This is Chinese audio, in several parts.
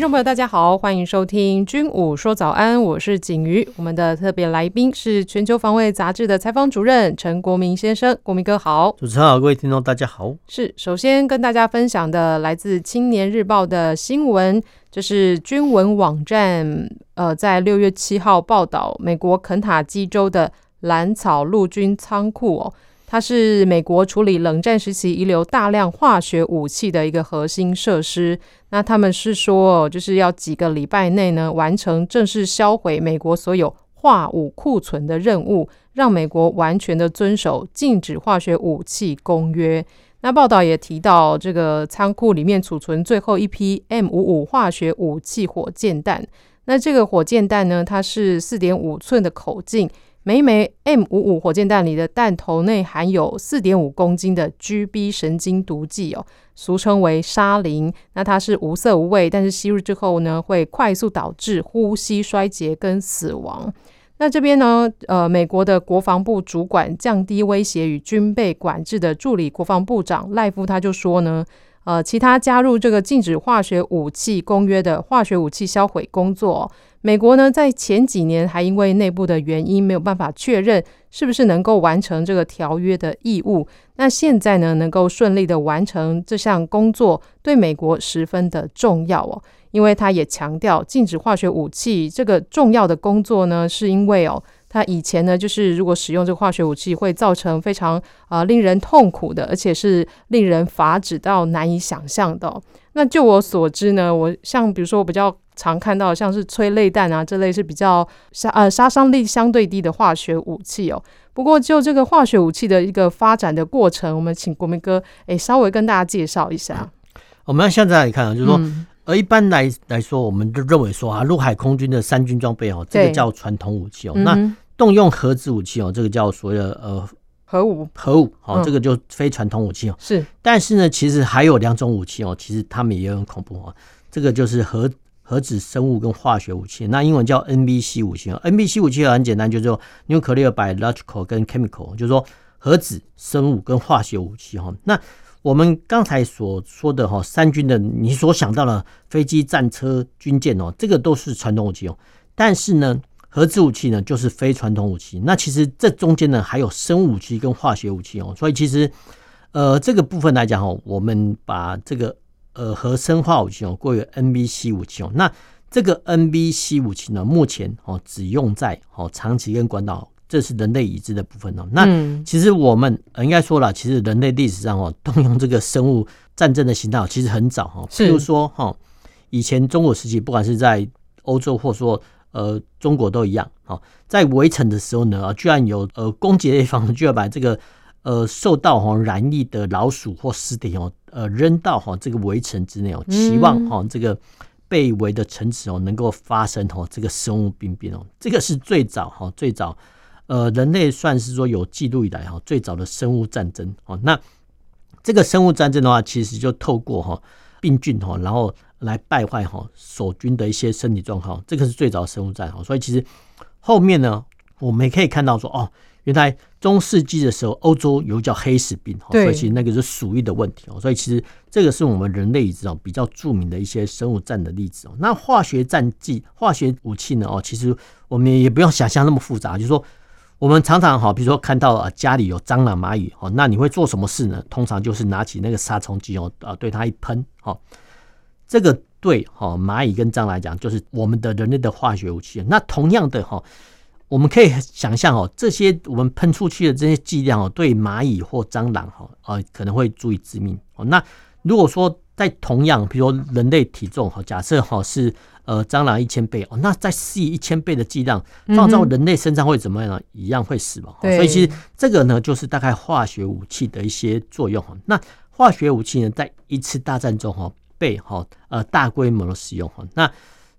听众朋友，大家好，欢迎收听《军武说早安》，我是景瑜。我们的特别来宾是《全球防卫杂志》的采访主任陈国民先生，国民哥好。主持人好，各位听众大家好。是，首先跟大家分享的来自《青年日报》的新闻，这是军文网站呃，在六月七号报道，美国肯塔基州的兰草陆军仓库哦。它是美国处理冷战时期遗留大量化学武器的一个核心设施。那他们是说，就是要几个礼拜内呢，完成正式销毁美国所有化武库存的任务，让美国完全的遵守禁止化学武器公约。那报道也提到，这个仓库里面储存最后一批 M 五五化学武器火箭弹。那这个火箭弹呢，它是四点五寸的口径。每一枚 M 五五火箭弹里的弹头内含有四点五公斤的 GB 神经毒剂哦，俗称为沙林。那它是无色无味，但是吸入之后呢，会快速导致呼吸衰竭跟死亡。那这边呢，呃，美国的国防部主管降低威胁与军备管制的助理国防部长赖夫他就说呢。呃，其他加入这个禁止化学武器公约的化学武器销毁工作，美国呢在前几年还因为内部的原因没有办法确认是不是能够完成这个条约的义务。那现在呢能够顺利的完成这项工作，对美国十分的重要哦，因为他也强调禁止化学武器这个重要的工作呢，是因为哦。他以前呢，就是如果使用这个化学武器，会造成非常啊、令人痛苦的，而且是令人发指到难以想象的、那就我所知呢，我像比如说我比较常看到像是催泪弹啊这类是比较杀呃杀伤力相对低的化学武器哦。不过就这个化学武器的一个发展的过程，我们请国民哥诶稍微跟大家介绍一下。我们要现在来看啊，就是说。嗯而一般来来说，我们就认为说啊，陆海空军的三军装备哦，这个叫传统武器哦。那动用核子武器哦，这个叫所谓的呃核武。核武好，这个就非传统武器哦。是，但是呢，其实还有两种武器哦，其实他们也很恐怖哦。这个就是核核子生物跟化学武器，那英文叫 NBC 武器哦。NBC 武器很简单，就是说 nuclear biological 跟 chemical，就是说核子生物跟化学武器哈。那我们刚才所说的哈，三军的你所想到的飞机、战车、军舰哦，这个都是传统武器哦。但是呢，核子武器呢就是非传统武器。那其实这中间呢还有生物武器跟化学武器哦。所以其实呃这个部分来讲哦，我们把这个呃核生化武器哦归为 NBC 武器哦。那这个 NBC 武器呢，目前哦只用在哦长崎跟关岛。这是人类已知的部分哦。那其实我们应该说了，其实人类历史上哦，动用这个生物战争的形态其实很早哈。譬如说哈，以前中国时期，不管是在欧洲或说呃中国都一样哈，在围城的时候呢，居然有呃攻击的一方就要把这个呃受到哈燃疫的老鼠或尸体哦呃扔到哈这个围城之内哦，期望哈这个被围的城池哦能够发生哈这个生物病变哦，这个是最早哈最早。呃，人类算是说有记录以来哈最早的生物战争哦。那这个生物战争的话，其实就透过哈病菌哈，然后来败坏哈守军的一些身体状况，这个是最早的生物战哈。所以其实后面呢，我们也可以看到说哦，原来中世纪的时候，欧洲有叫黑死病哈，所以其实那个是鼠疫的问题哦。所以其实这个是我们人类已知哦比较著名的一些生物战的例子哦。那化学战剂、化学武器呢哦，其实我们也不用想象那么复杂，就是说。我们常常哈，比如说看到啊家里有蟑螂、蚂蚁哦，那你会做什么事呢？通常就是拿起那个杀虫剂哦，啊对它一喷哈，这个对哈蚂蚁跟蟑螂来讲就是我们的人类的化学武器。那同样的哈，我们可以想象哦，这些我们喷出去的这些剂量哦，对蚂蚁或蟑螂哈啊可能会足以致命哦。那如果说在同样，比如说人类体重哈，假设哈是。呃，蟑螂一千倍哦，那再施以一千倍的剂量放到人类身上会怎么样呢？嗯、一样会死亡。所以其实这个呢，就是大概化学武器的一些作用哈。那化学武器呢，在一次大战中哈被哈呃大规模的使用哈。那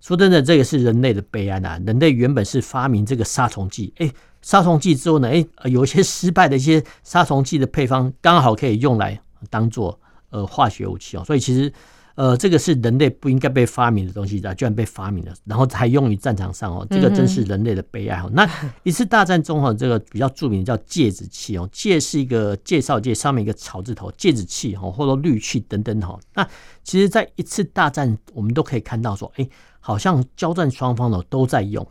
说真的，这个是人类的悲哀呐。人类原本是发明这个杀虫剂，哎，杀虫剂之后呢，哎，有一些失败的一些杀虫剂的配方，刚好可以用来当做呃化学武器哦。所以其实。呃，这个是人类不应该被发明的东西的，居然被发明了，然后还用于战场上哦，这个真是人类的悲哀哦。那 一次大战中哈，这个比较著名的叫芥子气哦，芥是一个介绍介上面一个草字头，芥子气哦，或者氯气等等哈。那其实，在一次大战，我们都可以看到说，哎，好像交战双方呢都在用。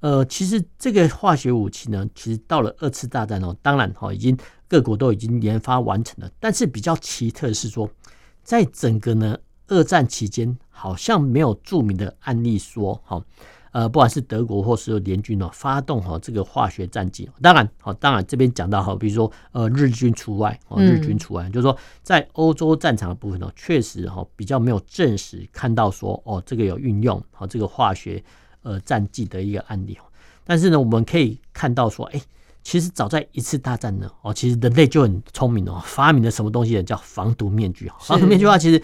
呃，其实这个化学武器呢，其实到了二次大战哦，当然哈，已经各国都已经研发完成了，但是比较奇特的是说，在整个呢。二战期间好像没有著名的案例说，哈，呃，不管是德国或是联军哦，发动哈这个化学战绩。当然，好，当然这边讲到哈，比如说呃日军除外，哦日军除外，就是说在欧洲战场的部分哦，确实哈比较没有证实看到说哦这个有运用好这个化学呃战绩的一个案例。但是呢，我们可以看到说，哎，其实早在一次大战呢，哦，其实人类就很聪明哦，发明了什么东西呢？叫防毒面具。防毒面具的话，其实。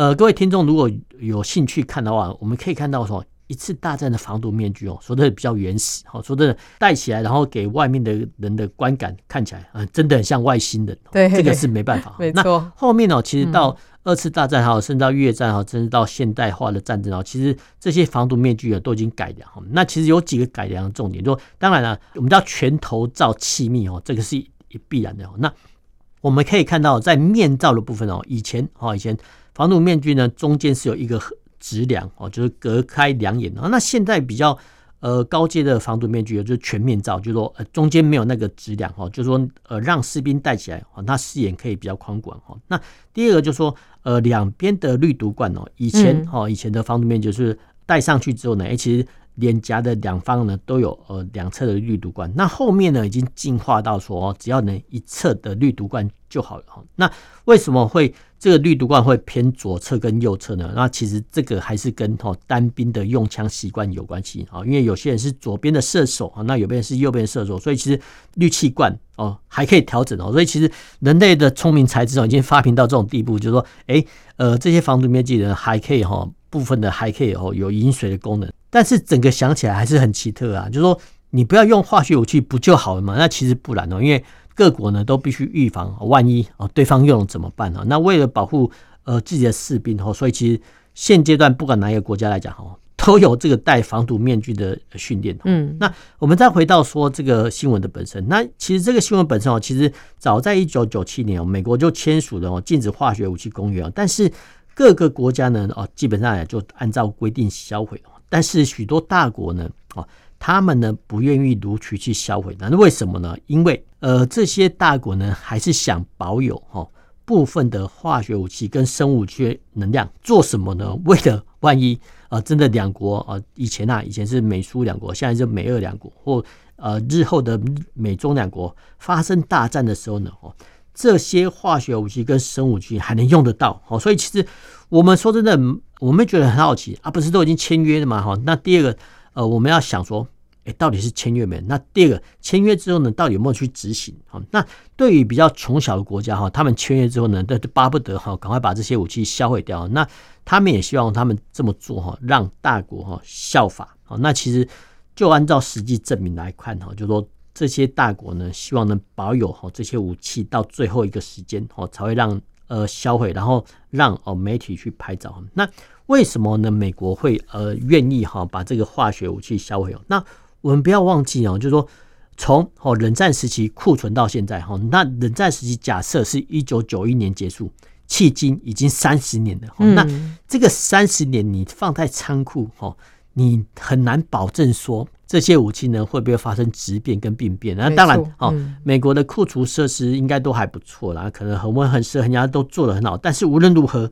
呃，各位听众，如果有兴趣看的话，我们可以看到说，一次大战的防毒面具哦，说的比较原始，好，说的戴起来，然后给外面的人的观感看起来，嗯，真的很像外星人。对，这个是没办法。没错。那后面呢，其实到二次大战哈，甚至到越战哈，甚至到现代化的战争哦，其实这些防毒面具啊都已经改良。那其实有几个改良的重点，就当然了，我们叫全头罩气密哦，这个是必然的。那我们可以看到，在面罩的部分哦，以前哦，以前。防毒面具呢，中间是有一个直梁哦，就是隔开两眼啊。那现在比较呃高阶的防毒面具，就是全面罩，就是说呃中间没有那个直梁哦，就是说呃让士兵戴起来哦，那视野可以比较宽广哦。那第二个就是说呃两边的滤毒罐哦，以前哦以前的防毒面具就是戴上去之后呢，哎其实脸颊的两方呢都有呃两侧的滤毒罐，那后面呢已经进化到说，只要能一侧的滤毒罐就好了哈。那为什么会？这个滤毒罐会偏左侧跟右侧呢？那其实这个还是跟哈单兵的用枪习惯有关系啊，因为有些人是左边的射手啊，那有边是右边射手，所以其实滤气罐哦还可以调整哦。所以其实人类的聪明才智哦已经发明到这种地步，就是说，哎，呃，这些防毒面具呢还可以哈部分的还可以哦有饮水的功能，但是整个想起来还是很奇特啊，就是说你不要用化学武器不就好了吗？那其实不然哦，因为。各国呢都必须预防，万一哦对方用了怎么办呢？那为了保护呃自己的士兵哦，所以其实现阶段不管哪一个国家来讲哦，都有这个戴防毒面具的训练。嗯，那我们再回到说这个新闻的本身，那其实这个新闻本身哦，其实早在一九九七年哦，美国就签署了哦禁止化学武器公约哦，但是各个国家呢哦基本上也就按照规定销毁哦，但是许多大国呢哦。他们呢不愿意如期去销毁，那为什么呢？因为呃这些大国呢还是想保有哈部分的化学武器跟生物武器能量，做什么呢？为了万一啊、呃、真的两国啊、呃、以前啊以前是美苏两国，现在是美俄两国，或呃日后的美中两国发生大战的时候呢，哦这些化学武器跟生物武器还能用得到哦，所以其实我们说真的，我们觉得很好奇啊，不是都已经签约了吗？哈，那第二个。呃，我们要想说，哎，到底是签约没？那第二个，签约之后呢，到底有没有去执行？哈，那对于比较穷小的国家哈，他们签约之后呢，都巴不得哈，赶快把这些武器销毁掉。那他们也希望他们这么做哈，让大国哈效法。好，那其实就按照实际证明来看哈，就说这些大国呢，希望能保有哈这些武器到最后一个时间哦，才会让呃销毁，然后让哦媒体去拍照。那为什么呢？美国会呃愿意哈把这个化学武器销毁哦？那我们不要忘记哦，就是说从哦冷战时期库存到现在哈，那冷战时期假设是一九九一年结束，迄今已经三十年了。那这个三十年你放在仓库哈，你很难保证说这些武器呢会不会发生质变跟病变。那当然哦，美国的库存设施应该都还不错啦，可能恒温恒湿恒压都做得很好。但是无论如何。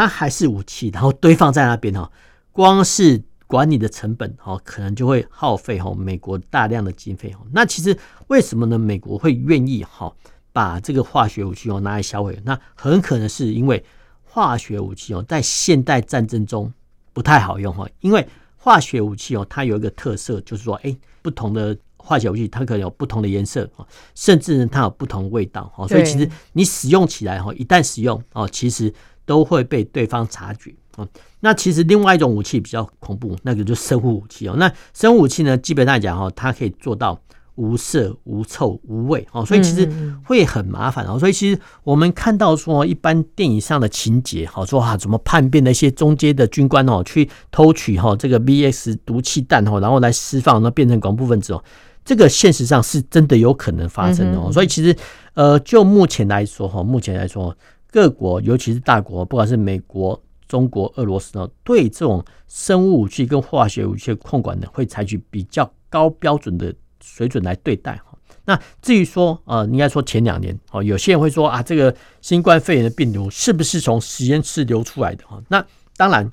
它还是武器，然后堆放在那边哈，光是管理的成本哈，可能就会耗费哈美国大量的经费哈。那其实为什么呢？美国会愿意哈把这个化学武器哦拿来销毁？那很可能是因为化学武器哦在现代战争中不太好用哈，因为化学武器哦它有一个特色，就是说哎，不同的化学武器它可能有不同的颜色啊，甚至呢它有不同的味道哈，所以其实你使用起来哈，一旦使用哦，其实。都会被对方察觉啊。那其实另外一种武器比较恐怖，那个就是生物武器哦。那生物武器呢，基本上来讲哈，它可以做到无色、无臭、无味哦，所以其实会很麻烦哦。所以其实我们看到说，一般电影上的情节，好说啊，怎么叛变的一些中阶的军官哦，去偷取哈这个 VX 毒气弹哦，然后来释放，那变成恐怖分子哦，这个现实上是真的有可能发生的哦。所以其实呃，就目前来说哈，目前来说，各国尤其是大国，不管是美国、中国、俄罗斯呢，对这种生物武器跟化学武器的控管呢，会采取比较高标准的。水准来对待哈，那至于说呃，应该说前两年哦，有些人会说啊，这个新冠肺炎的病毒是不是从实验室流出来的哈？那当然，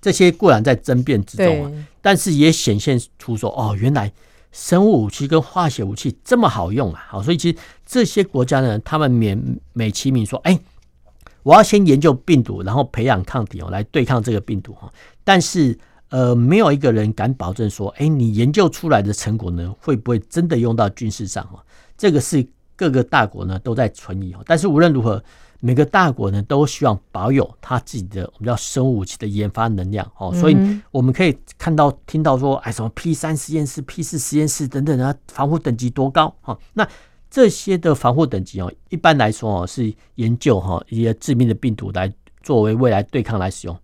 这些固然在争辩之中啊，但是也显现出说哦，原来生物武器跟化学武器这么好用啊！好，所以其实这些国家呢，他们免美其名说，哎，我要先研究病毒，然后培养抗体哦，来对抗这个病毒哈，但是。呃，没有一个人敢保证说，哎，你研究出来的成果呢，会不会真的用到军事上？哈，这个是各个大国呢都在存疑哦。但是无论如何，每个大国呢都希望保有他自己的我们叫生物武器的研发能量。哦，所以我们可以看到、听到说，哎，什么 P 三实验室、P 四实验室等等啊，防护等级多高？哈，那这些的防护等级哦，一般来说哦，是研究哈一些致命的病毒来作为未来对抗来使用，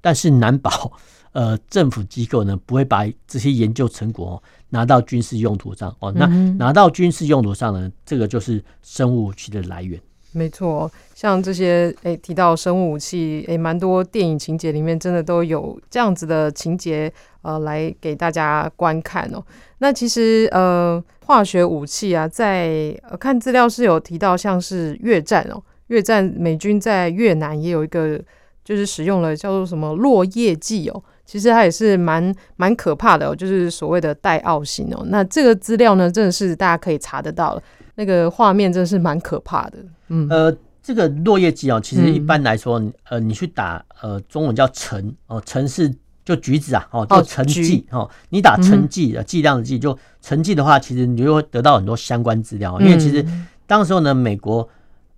但是难保。呃，政府机构呢不会把这些研究成果拿到军事用途上哦。那拿到军事用途上呢，这个就是生物武器的来源。没错，像这些诶、提到生物武器，诶、欸，蛮多电影情节里面真的都有这样子的情节，呃，来给大家观看哦。那其实呃，化学武器啊，在看资料是有提到，像是越战哦，越战美军在越南也有一个，就是使用了叫做什么落叶剂哦。其实它也是蛮蛮可怕的哦，就是所谓的戴奥型哦。那这个资料呢，真的是大家可以查得到，那个画面真的是蛮可怕的。嗯，呃，这个落叶剂哦，其实一般来说，嗯、呃，你去打呃，中文叫橙哦，橙是就橘子啊，哦，就橙剂哦。你打橙剂的，剂量的剂，就橙剂的话，其实你就会得到很多相关资料。因为其实当时候呢，美国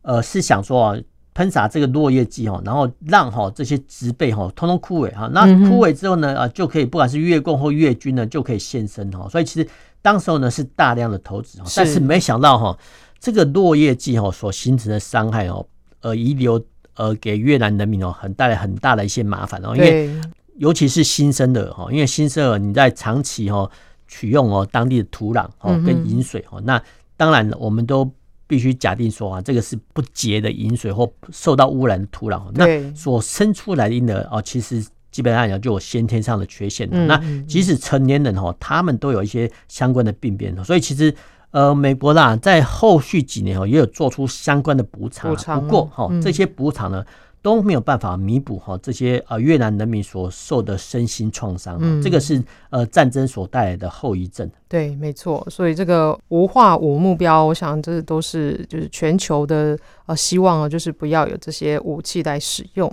呃是想说啊。喷洒这个落叶剂哈，然后让哈这些植被哈通通枯萎哈，那枯萎之后呢啊就可以不管是越共或越军呢就可以现身哈，所以其实当时候呢是大量的投资，但是没想到哈这个落叶剂哈所形成的伤害哦，呃遗留呃给越南人民哦很带来很大的一些麻烦哦，因为尤其是新生儿哈，因为新生儿你在长期哈取用哦当地的土壤哦跟饮水哦，那当然我们都。必须假定说啊，这个是不洁的饮水或受到污染的土壤，那所生出来的婴儿哦，其实基本上讲就有先天上的缺陷。那即使成年人哈，他们都有一些相关的病变。所以其实呃，美国啦，在后续几年哦，也有做出相关的补偿。不过哈，这些补偿呢，都没有办法弥补哈这些呃越南人民所受的身心创伤，嗯，这个是呃战争所带来的后遗症。对，没错。所以这个无化武目标，我想这都是就是全球的呃希望啊，就是不要有这些武器来使用。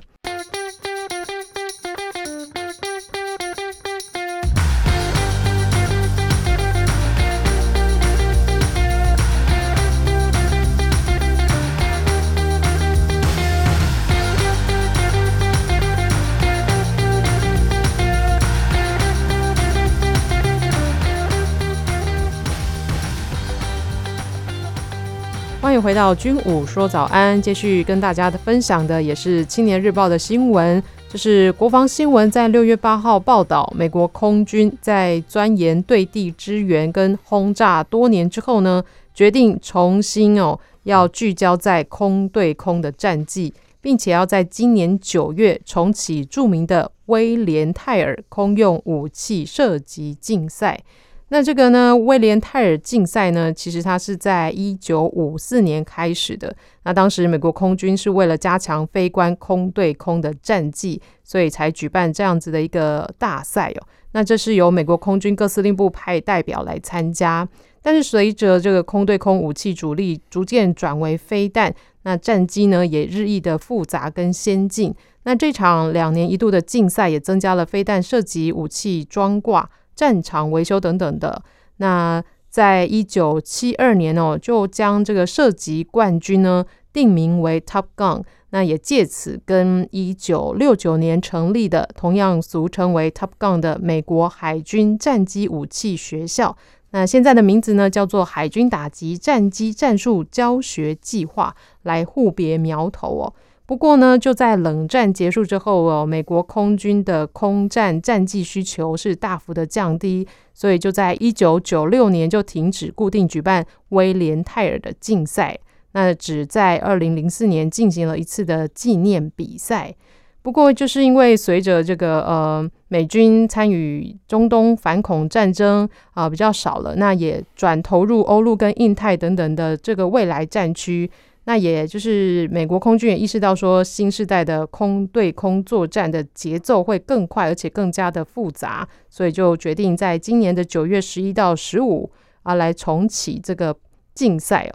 到军武说早安，继续跟大家的分享的也是青年日报的新闻。就是国防新闻在六月八号报道，美国空军在钻研对地支援跟轰炸多年之后呢，决定重新哦要聚焦在空对空的战绩，并且要在今年九月重启著名的威廉泰尔空用武器射击竞赛。那这个呢，威廉泰尔竞赛呢，其实它是在一九五四年开始的。那当时美国空军是为了加强飞官空对空的战绩，所以才举办这样子的一个大赛哦。那这是由美国空军各司令部派代表来参加。但是随着这个空对空武器主力逐渐转为飞弹，那战机呢也日益的复杂跟先进。那这场两年一度的竞赛也增加了飞弹射击武器装挂。战场维修等等的，那在一九七二年哦，就将这个射击冠军呢定名为 Top Gun，那也借此跟一九六九年成立的同样俗称为 Top Gun 的美国海军战机武器学校，那现在的名字呢，叫做海军打击战机战术教学计划，来互别苗头哦。不过呢，就在冷战结束之后哦，美国空军的空战战绩需求是大幅的降低，所以就在一九九六年就停止固定举办威廉泰尔的竞赛，那只在二零零四年进行了一次的纪念比赛。不过，就是因为随着这个呃美军参与中东反恐战争啊、比较少了，那也转投入欧陆跟印太等等的这个未来战区。那也就是美国空军也意识到说，新时代的空对空作战的节奏会更快，而且更加的复杂，所以就决定在今年的九月十一到十五啊来重启这个竞赛。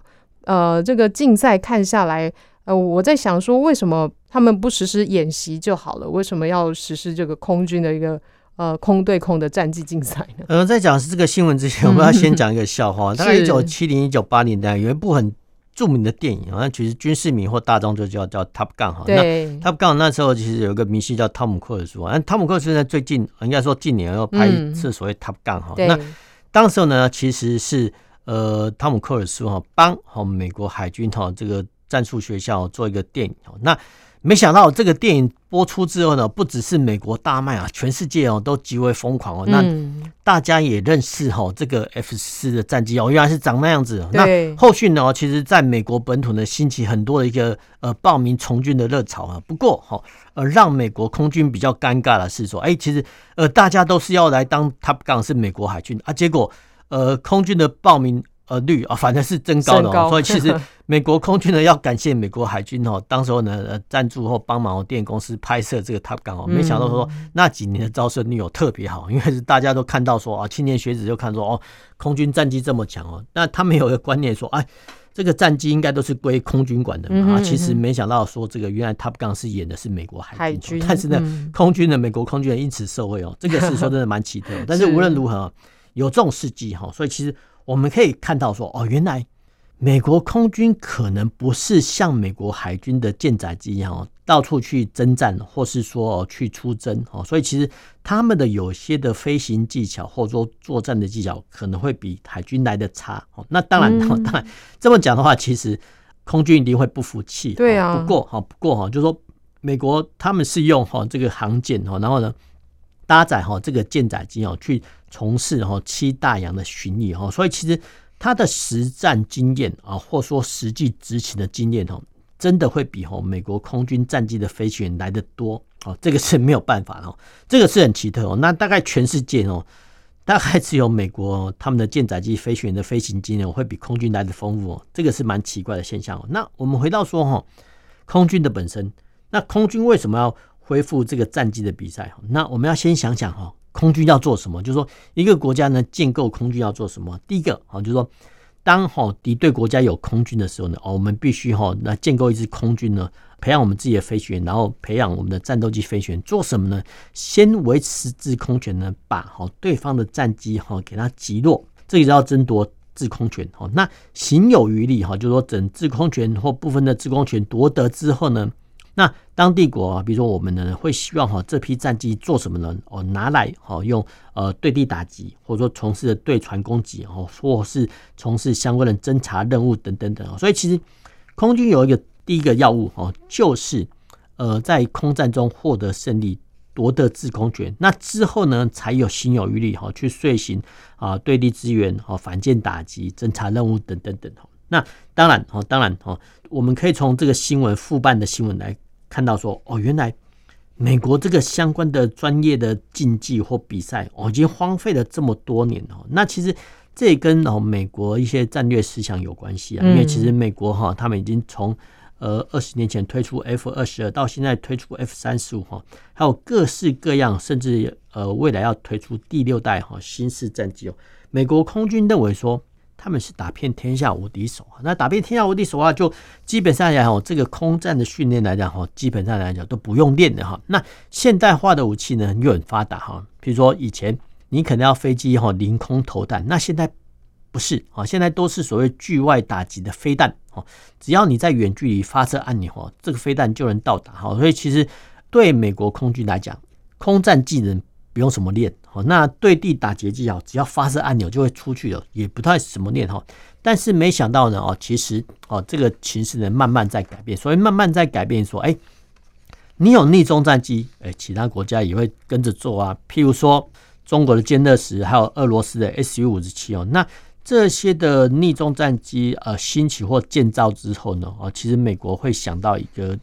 呃，这个竞赛看下来，呃，我在想说，为什么他们不实施演习就好了？为什么要实施这个空军的一个呃空对空的战机竞赛呢？呃，在讲是这个新闻之前，我们要先讲一个笑话。大概 一九七零、一九八零年代有一部很。著名的电影好像其实军事迷或大众就叫叫 Top Gun 哈。对。那 Top Gun 那时候其实有一个明星叫汤姆克鲁斯，那汤姆克鲁斯呢最近应该说近年要拍一次所谓 Top Gun 哈。那当时候呢其实是呃汤姆克鲁斯哈帮哈美国海军哈这个战术学校做一个电影哈那。没想到这个电影播出之后呢，不只是美国大卖啊，全世界哦都极为疯狂哦。那大家也认识哈这个 F 四的战机哦，原来是长那样子。那后续呢，其实在美国本土呢兴起很多的一个呃报名从军的热潮啊。不过哈呃让美国空军比较尴尬的是说，哎，其实呃大家都是要来当 Top Gun 是美国海军啊，结果呃空军的报名。呃，率啊，反正是增高的，哦，所以其实美国空军呢要感谢美国海军哦，当时候呢呃赞助或帮忙电影公司拍摄这个 Top Gun 哦，没想到说那几年的招生率有特别好，因为是大家都看到说啊，青年学子就看说哦，空军战机这么强哦，那他们有一个观念说，哎，这个战机应该都是归空军管的嘛，啊，其实没想到说这个原来 Top Gun 是演的是美国海军，但是呢，空军的美国空军因此受惠哦，这个是说真的蛮奇特，但是无论如何有这种事迹哈，所以其实。我们可以看到说，哦，原来美国空军可能不是像美国海军的舰载机一样哦，到处去征战，或是说去出征哦。所以其实他们的有些的飞行技巧，或者说作战的技巧，可能会比海军来的差。哦，那当然，当然这么讲的话，其实空军一定会不服气。对啊。不过哈，不过哈，就是说美国他们是用哈这个航舰哈，然后呢搭载哈这个舰载机哦去。从事哈七大洋的巡弋哈，所以其实他的实战经验啊，或说实际执勤的经验哈，真的会比哈美国空军战机的飞行员来得多哦，这个是没有办法哦，这个是很奇特哦。那大概全世界哦，大概只有美国他们的舰载机飞行员的飞行经验会比空军来得丰富哦，这个是蛮奇怪的现象哦。那我们回到说哈，空军的本身，那空军为什么要恢复这个战机的比赛？那我们要先想想哈。空军要做什么？就是说，一个国家呢，建构空军要做什么？第一个啊，就是说，当哈敌对国家有空军的时候呢，哦，我们必须哈那建构一支空军呢，培养我们自己的飞行员，然后培养我们的战斗机飞行员，做什么呢？先维持制空权呢，把哈对方的战机哈给它击落，这个要争夺制空权。哈，那行有余力哈，就是说，整制空权或部分的制空权夺得之后呢，那当地国啊，比如说我们呢，会希望哈这批战机做什么呢？哦，拿来哈用呃对地打击，或者说从事的对船攻击哦，或是从事相关的侦察任务等等等。所以其实空军有一个第一个要务哦，就是呃在空战中获得胜利，夺得制空权。那之后呢，才有心有余力哈去遂行啊对地支援、哦反舰打击、侦察任务等等等哦。那当然哦，当然哦，我们可以从这个新闻复办的新闻来。看到说哦，原来美国这个相关的专业的竞技或比赛哦，已经荒废了这么多年哦。那其实这也跟哦美国一些战略思想有关系啊。因为其实美国哈，他们已经从呃二十年前推出 F 二十二，到现在推出 F 三十五哈，还有各式各样，甚至呃未来要推出第六代哈新式战机哦。美国空军认为说。他们是打遍天下无敌手啊，那打遍天下无敌手啊，就基本上来讲，这个空战的训练来讲哈，基本上来讲都不用练的哈。那现代化的武器呢又很发达哈，比如说以前你可能要飞机哈凌空投弹，那现在不是啊，现在都是所谓距外打击的飞弹哦，只要你在远距离发射按钮哦，这个飞弹就能到达哈。所以其实对美国空军来讲，空战技能不用什么练哦，那对地打劫技巧，只要发射按钮就会出去了，也不太怎么念哈。但是没想到呢，哦，其实哦，这个情势呢慢慢在改变，所以慢慢在改变，说，哎，你有逆中战机，哎，其他国家也会跟着做啊。譬如说中国的歼二十，还有俄罗斯的 Su 五十七哦，那这些的逆中战机呃兴起或建造之后呢，哦，其实美国会想到一个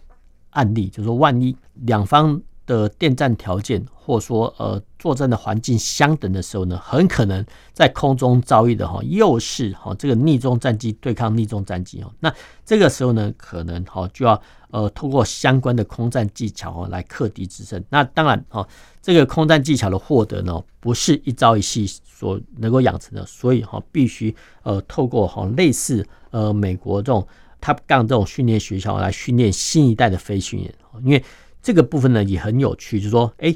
案例，就是说万一两方。的电站条件，或说呃作战的环境相等的时候呢，很可能在空中遭遇的哈，又是哈这个逆中战机对抗逆中战机哦。那这个时候呢，可能哈就要呃透过相关的空战技巧哦来克敌制胜。那当然哈，这个空战技巧的获得呢，不是一朝一夕所能够养成的，所以哈必须呃透过哈类似呃美国这种 Top Gun 这种训练学校来训练新一代的飞行员，因为。这个部分呢也很有趣，就是说，哎，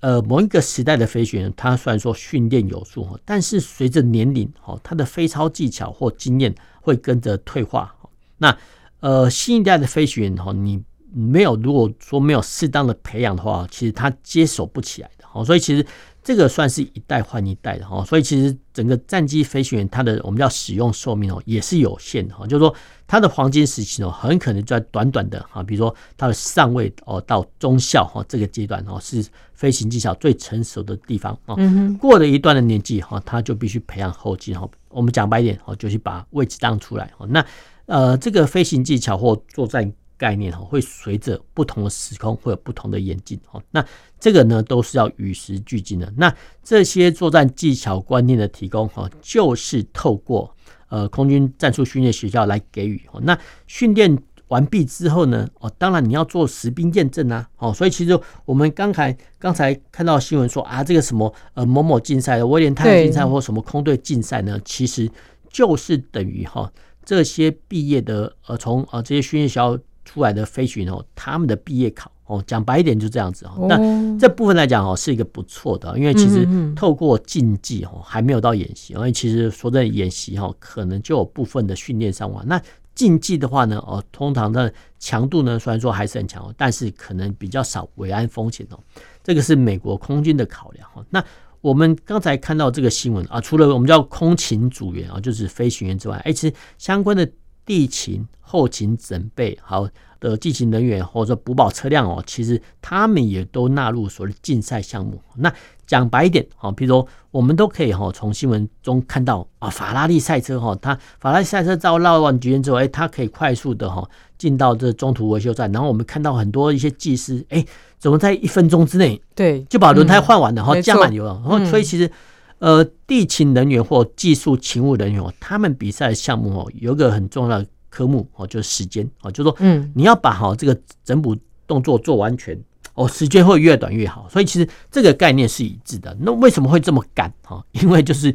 呃，某一个时代的飞行员，他虽然说训练有素，但是随着年龄，哈，他的飞操技巧或经验会跟着退化。那，呃，新一代的飞行员，哈，你没有如果说没有适当的培养的话，其实他接手不起来的。好，所以其实。这个算是一代换一代的哈，所以其实整个战机飞行员他的我们叫使用寿命哦也是有限的哈，就是说他的黄金时期哦很可能在短短的哈，比如说他的上位哦到中校哈这个阶段哦是飞行技巧最成熟的地方啊，过了一段的年纪哈他就必须培养后继哈，我们讲白一点哦就是把位置让出来哦，那呃这个飞行技巧或作战。概念哈会随着不同的时空会有不同的演进哈，那这个呢都是要与时俱进的。那这些作战技巧观念的提供哈，就是透过呃空军战术训练学校来给予。那训练完毕之后呢，哦，当然你要做实兵验证啊。哦，所以其实我们刚才刚才看到新闻说啊，这个什么呃某某竞赛的威廉泰竞赛或什么空对竞赛呢，其实就是等于哈这些毕业的呃从呃这些训练学校。出来的飞行员哦，他们的毕业考哦，讲白一点就这样子哦。那这部分来讲哦，是一个不错的，因为其实透过竞技哦，还没有到演习，因为其实说在演习哈，可能就有部分的训练伤亡。那竞技的话呢，哦，通常的强度呢，虽然说还是很强，但是可能比较少维安风险哦。这个是美国空军的考量哈。那我们刚才看到这个新闻啊，除了我们叫空勤组员啊，就是飞行员之外，哎，其实相关的。地勤、后勤准备好的地勤人员，或者说补保车辆哦，其实他们也都纳入所谓的竞赛项目。那讲白一点，哦，比如说我们都可以哈从新闻中看到啊，法拉利赛车哈，它法拉利赛车遭绕完局之后，哎，它可以快速的哈进到这中途维修站，然后我们看到很多一些技师，哎，怎么在一分钟之内对就把轮胎换完了，然后加满油了，然后所以其实。呃，地勤人员或技术勤务人员哦，他们比赛的项目哦，有个很重要的科目哦，就是时间哦，就是说，嗯，你要把好这个整补动作做完全哦，时间会越短越好。所以其实这个概念是一致的。那为什么会这么赶哈？因为就是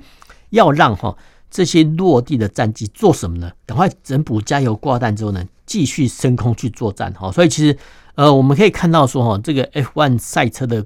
要让哈这些落地的战机做什么呢？赶快整补加油挂弹之后呢，继续升空去作战哈。所以其实呃，我们可以看到说哈，这个 F1 赛车的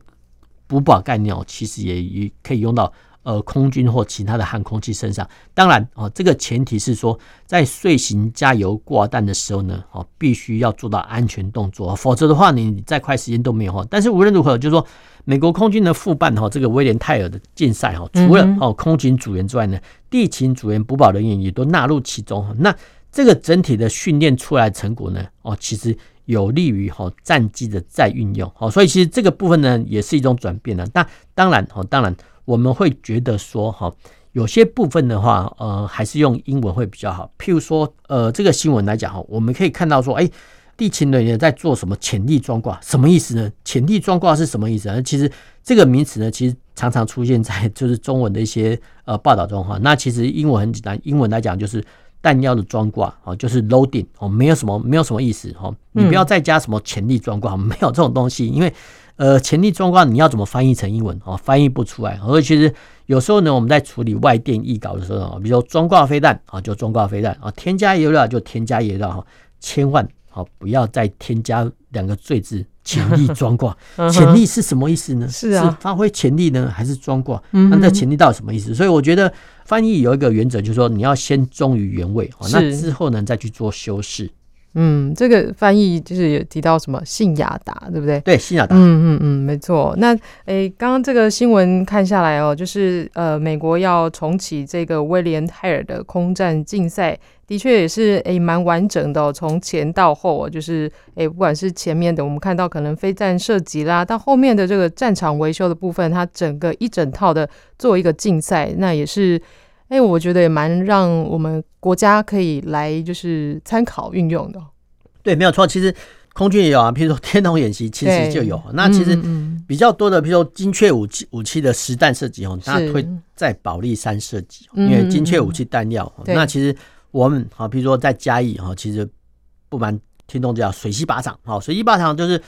补保概念哦，其实也也可以用到。呃，空军或其他的航空器身上，当然哦，这个前提是说，在遂行加油挂弹的时候呢，哦，必须要做到安全动作，否则的话，你再快时间都没有哈。但是无论如何，就是说，美国空军的副办哈，这个威廉泰尔的竞赛哈，除了哦空军组员之外呢，地勤组员、补保人员也都纳入其中。那这个整体的训练出来成果呢，哦，其实有利于哈战机的再运用。好，所以其实这个部分呢，也是一种转变了。那当然哦，当然。我们会觉得说，哈，有些部分的话，呃，还是用英文会比较好。譬如说，呃，这个新闻来讲，哈，我们可以看到说，哎，地勤人员在做什么潜力装挂？什么意思呢？潜力装挂是什么意思啊？其实这个名词呢，其实常常出现在就是中文的一些呃报道中哈。那其实英文很简单，英文来讲就是弹药的装挂啊，就是 loading 哦，没有什么没有什么意思哈。你不要再加什么潜力装挂，没有这种东西，因为。呃，潜力装挂你要怎么翻译成英文哦？翻译不出来。而其实有时候呢，我们在处理外电译稿的时候啊，比如说装挂飞弹啊，就装挂飞弹啊，添加油料就添加油料哈，千万好不要再添加两个罪字潜力装挂。潜力是什么意思呢？是啊，是发挥潜力呢，还是装挂？那这潜力到底什么意思？所以我觉得翻译有一个原则，就是说你要先忠于原味，那之后呢再去做修饰。嗯，这个翻译就是有提到什么信雅达，对不对？对，信雅达。嗯嗯嗯，没错。那诶，刚刚这个新闻看下来哦，就是呃，美国要重启这个威廉泰尔的空战竞赛，的确也是诶蛮完整的哦，从前到后哦，就是诶，不管是前面的我们看到可能飞弹射击啦，到后面的这个战场维修的部分，它整个一整套的做一个竞赛，那也是诶，我觉得也蛮让我们国家可以来就是参考运用的。对，没有错。其实空军也有啊，譬如说 天龙演习，其实就有。那其实比较多的，譬如说精确武器武器的实弹射击哦，它会在保利山射击，因为精确武器弹药。那其实我们啊，譬如说在嘉义哈，其实不瞒听众讲，水西靶场好，水西靶场就是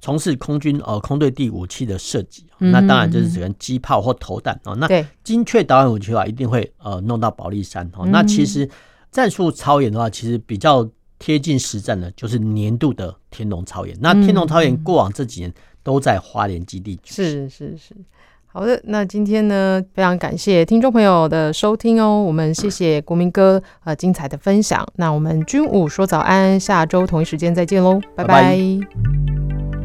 从事空军呃空对地武器的射击。那当然就是只能机炮或投弹哦。那精确导弹武器的话，一定会呃弄到保利山哦。那其实战术超演的话，其实比较。贴近实战的，就是年度的天龙超演。那天龙超演过往这几年都在花莲基地。是是是，好的。那今天呢，非常感谢听众朋友的收听哦。我们谢谢国民哥呃精彩的分享。那我们军武说早安，下周同一时间再见喽，拜拜。拜拜。